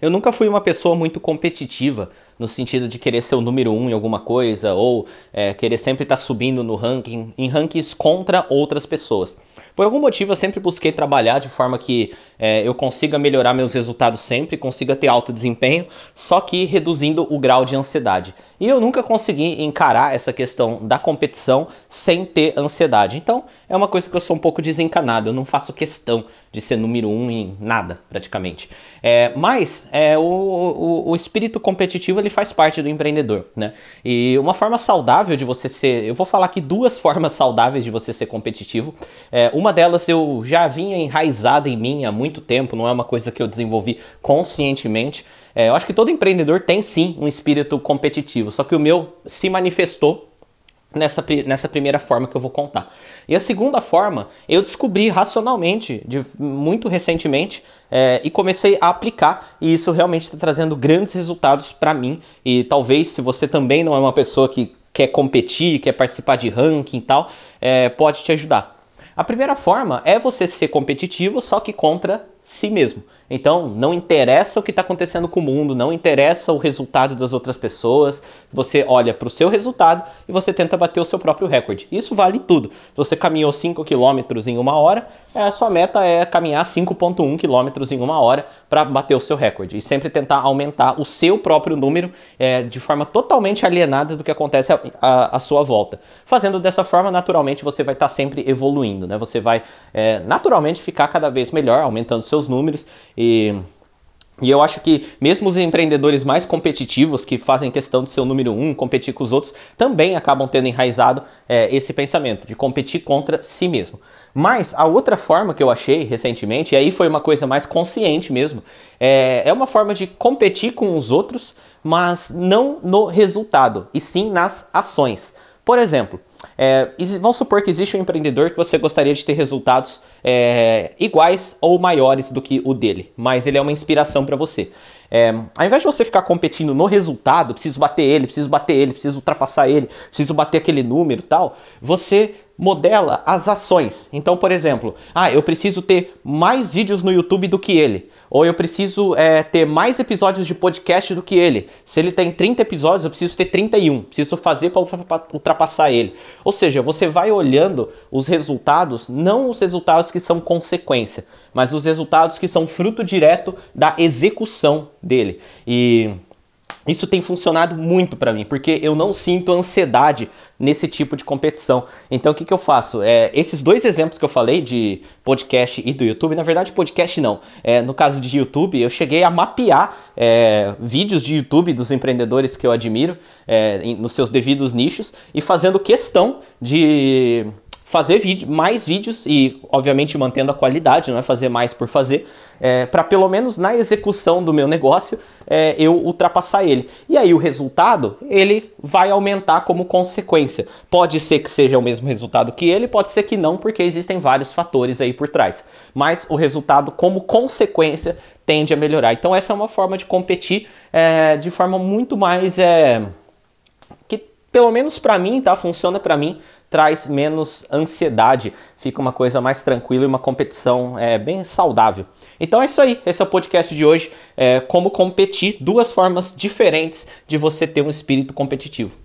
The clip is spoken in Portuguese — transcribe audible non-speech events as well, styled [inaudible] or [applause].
Eu nunca fui uma pessoa muito competitiva, no sentido de querer ser o número um em alguma coisa, ou é, querer sempre estar tá subindo no ranking, em rankings contra outras pessoas. Por algum motivo eu sempre busquei trabalhar de forma que é, eu consiga melhorar meus resultados sempre, consiga ter alto desempenho, só que reduzindo o grau de ansiedade. E eu nunca consegui encarar essa questão da competição sem ter ansiedade. Então é uma coisa que eu sou um pouco desencanado, eu não faço questão de ser número um em nada, praticamente. É, mas é, o, o, o, espírito competitivo ele faz parte do empreendedor, né? E uma forma saudável de você ser, eu vou falar aqui duas [laughs] formas saudáveis de você ser competitivo. É, uma delas eu já vinha enraizada em mim há muito tempo, não é uma coisa que eu desenvolvi conscientemente. É, eu acho que todo empreendedor tem sim um espírito competitivo, só que o meu se manifestou nessa, nessa primeira forma que eu vou contar. E a segunda forma, eu descobri racionalmente, de, muito recentemente, é, e comecei a aplicar, e isso realmente está trazendo grandes resultados para mim. E talvez, se você também não é uma pessoa que quer competir, quer participar de ranking e tal, é, pode te ajudar. A primeira forma é você ser competitivo, só que contra si mesmo. Então, não interessa o que está acontecendo com o mundo, não interessa o resultado das outras pessoas. Você olha para o seu resultado e você tenta bater o seu próprio recorde. Isso vale tudo. Se você caminhou 5 km em uma hora, é, a sua meta é caminhar 5,1 km em uma hora para bater o seu recorde. E sempre tentar aumentar o seu próprio número é, de forma totalmente alienada do que acontece à sua volta. Fazendo dessa forma, naturalmente, você vai estar tá sempre evoluindo. Né? Você vai é, naturalmente ficar cada vez melhor, aumentando seus números e e eu acho que mesmo os empreendedores mais competitivos, que fazem questão de ser o número um, competir com os outros, também acabam tendo enraizado é, esse pensamento de competir contra si mesmo. Mas a outra forma que eu achei recentemente, e aí foi uma coisa mais consciente mesmo, é, é uma forma de competir com os outros, mas não no resultado, e sim nas ações. Por exemplo, é, vamos supor que existe um empreendedor que você gostaria de ter resultados é, iguais ou maiores do que o dele, mas ele é uma inspiração para você. É, ao invés de você ficar competindo no resultado, preciso bater ele, preciso bater ele, preciso ultrapassar ele, preciso bater aquele número tal, você modela as ações. Então, por exemplo, ah, eu preciso ter mais vídeos no YouTube do que ele. Ou eu preciso é, ter mais episódios de podcast do que ele. Se ele tem 30 episódios, eu preciso ter 31. Preciso fazer para ultrapassar ele. Ou seja, você vai olhando os resultados, não os resultados que são consequência, mas os resultados que são fruto direto da execução dele. E isso tem funcionado muito para mim, porque eu não sinto ansiedade nesse tipo de competição. Então o que, que eu faço? É, esses dois exemplos que eu falei de podcast e do YouTube, na verdade podcast não. É, no caso de YouTube, eu cheguei a mapear é, vídeos de YouTube dos empreendedores que eu admiro é, nos seus devidos nichos e fazendo questão de fazer vídeo, mais vídeos e, obviamente, mantendo a qualidade, não é fazer mais por fazer, é, para pelo menos na execução do meu negócio é, eu ultrapassar ele. E aí o resultado ele vai aumentar como consequência. Pode ser que seja o mesmo resultado que ele, pode ser que não, porque existem vários fatores aí por trás. Mas o resultado como consequência tende a melhorar. Então essa é uma forma de competir é, de forma muito mais é, pelo menos para mim, tá? Funciona para mim traz menos ansiedade, fica uma coisa mais tranquila e uma competição é, bem saudável. Então é isso aí, esse é o podcast de hoje, é, como competir, duas formas diferentes de você ter um espírito competitivo.